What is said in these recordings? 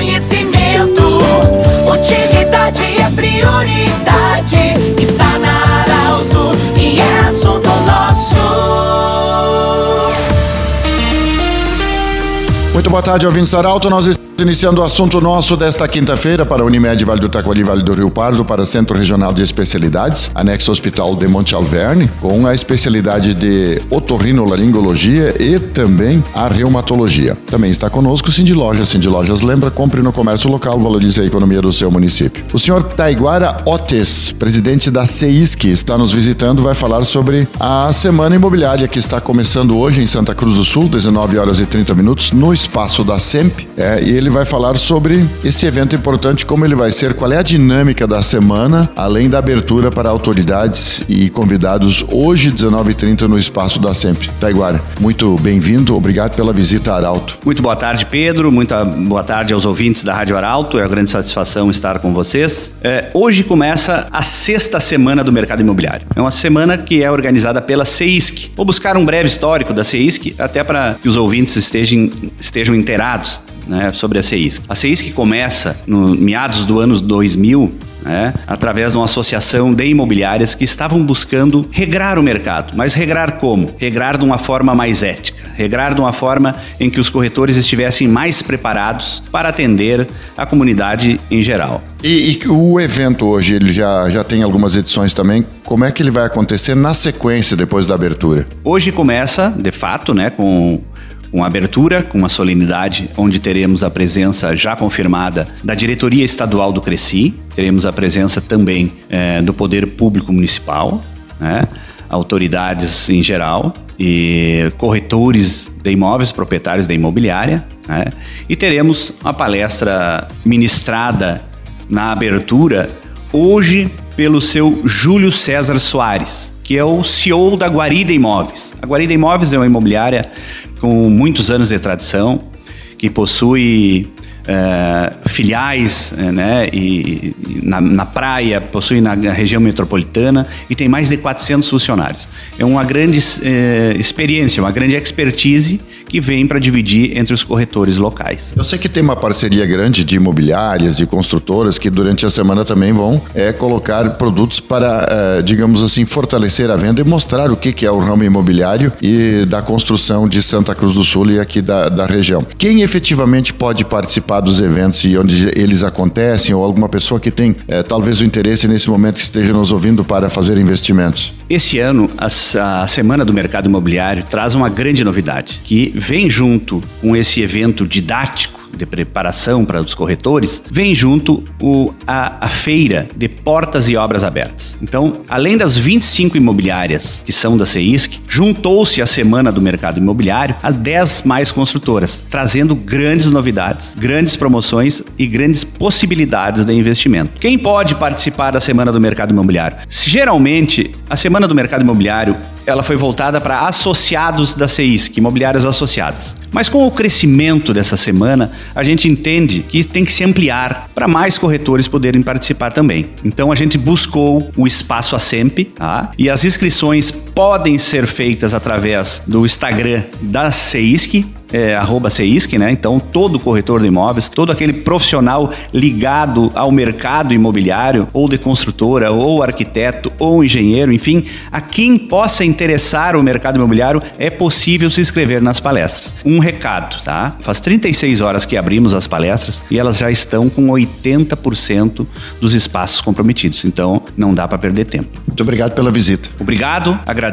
conhecimento. Utilidade é prioridade. Está na Arauto e é assunto nosso. Muito boa tarde, ouvintes Arauto. Nós estamos iniciando o assunto nosso desta quinta-feira para Unimed Vale do Taquari, Vale do Rio Pardo, para Centro Regional de Especialidades, anexo Hospital de Monte Alverne, com a especialidade de otorrinolaringologia e também a reumatologia. Também está conosco Cindy Lojas. Cindy Lojas lembra, compre no comércio local, valorize a economia do seu município. O senhor Taiguara Otes, presidente da CEISC, está nos visitando, vai falar sobre a Semana Imobiliária que está começando hoje em Santa Cruz do Sul, 19 horas e 30 minutos, no espaço da SEMP. É, e ele vai falar sobre esse evento importante, como ele vai ser, qual é a dinâmica da semana, além da abertura para autoridades e convidados hoje, 19h30, no espaço da SEMP. Taiguara, muito bem-vindo, obrigado pela visita Arauto. Muito boa tarde, Pedro. Muito boa tarde aos ouvintes da Rádio Arauto. É uma grande satisfação estar com vocês. É, hoje começa a sexta semana do mercado imobiliário. É uma semana que é organizada pela CEISC. Vou buscar um breve histórico da CEISC, até para que os ouvintes estejam, estejam inteirados né, sobre a CEISC. A CEISC começa no meados do ano 2000 né, através de uma associação de imobiliárias que estavam buscando regrar o mercado. Mas regrar como? Regrar de uma forma mais ética, regrar de uma forma em que os corretores estivessem mais preparados para atender a comunidade em geral. E, e o evento hoje, ele já, já tem algumas edições também. Como é que ele vai acontecer na sequência depois da abertura? Hoje começa, de fato, né, com uma abertura, com uma solenidade, onde teremos a presença já confirmada da diretoria estadual do Cresci, teremos a presença também é, do Poder Público Municipal, né, autoridades em geral e corretores de imóveis, proprietários da imobiliária, né, e teremos uma palestra ministrada na abertura hoje pelo seu Júlio César Soares, que é o CEO da Guarida Imóveis. A Guarida Imóveis é uma imobiliária com muitos anos de tradição, que possui é, filiais é, né, e, e na, na, praia, possui na região metropolitana e tem mais de 400 funcionários. É uma grande é, experiência, uma grande expertise que vem para dividir entre os corretores locais. Eu sei que tem uma parceria grande de imobiliárias e construtoras que durante a semana também vão é, colocar produtos para, é, digamos assim, fortalecer a venda e mostrar o que, que é o ramo imobiliário e da construção de Santa Cruz do Sul e aqui da, da região. Quem efetivamente pode participar dos eventos e onde eles acontecem ou alguma pessoa que tem é, talvez o interesse nesse momento que esteja nos ouvindo para fazer investimentos? Esse ano, a, a Semana do Mercado Imobiliário traz uma grande novidade, que vem junto com esse evento didático de preparação para os corretores, vem junto o, a, a feira de portas e obras abertas. Então, além das 25 imobiliárias que são da CEISC, juntou-se a Semana do Mercado Imobiliário a 10 mais construtoras, trazendo grandes novidades, grandes promoções e grandes possibilidades de investimento. Quem pode participar da Semana do Mercado Imobiliário? Geralmente, a Semana do Mercado Imobiliário ela foi voltada para associados da CEISC, imobiliárias associadas. Mas com o crescimento dessa semana, a gente entende que tem que se ampliar para mais corretores poderem participar também. Então a gente buscou o espaço ASEMP tá? e as inscrições podem ser feitas através do Instagram da CEISC, é, arroba CEISC, né? Então, todo corretor de imóveis, todo aquele profissional ligado ao mercado imobiliário, ou de construtora, ou arquiteto, ou engenheiro, enfim, a quem possa interessar o mercado imobiliário, é possível se inscrever nas palestras. Um recado, tá? Faz 36 horas que abrimos as palestras e elas já estão com 80% dos espaços comprometidos. Então, não dá para perder tempo. Muito obrigado pela visita. Obrigado, agradeço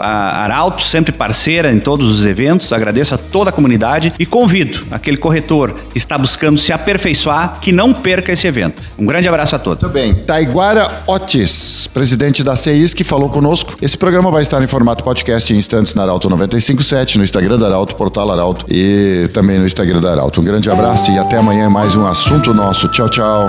a Arauto, sempre parceira em todos os eventos, agradeço a toda a comunidade e convido aquele corretor que está buscando se aperfeiçoar que não perca esse evento. Um grande abraço a todos. Muito bem. Taiguara Otis, presidente da CEIS, que falou conosco. Esse programa vai estar em formato podcast em instantes na Arauto 957, no Instagram da Arauto, Portal Arauto e também no Instagram da Arauto. Um grande abraço e até amanhã mais um assunto nosso. Tchau, tchau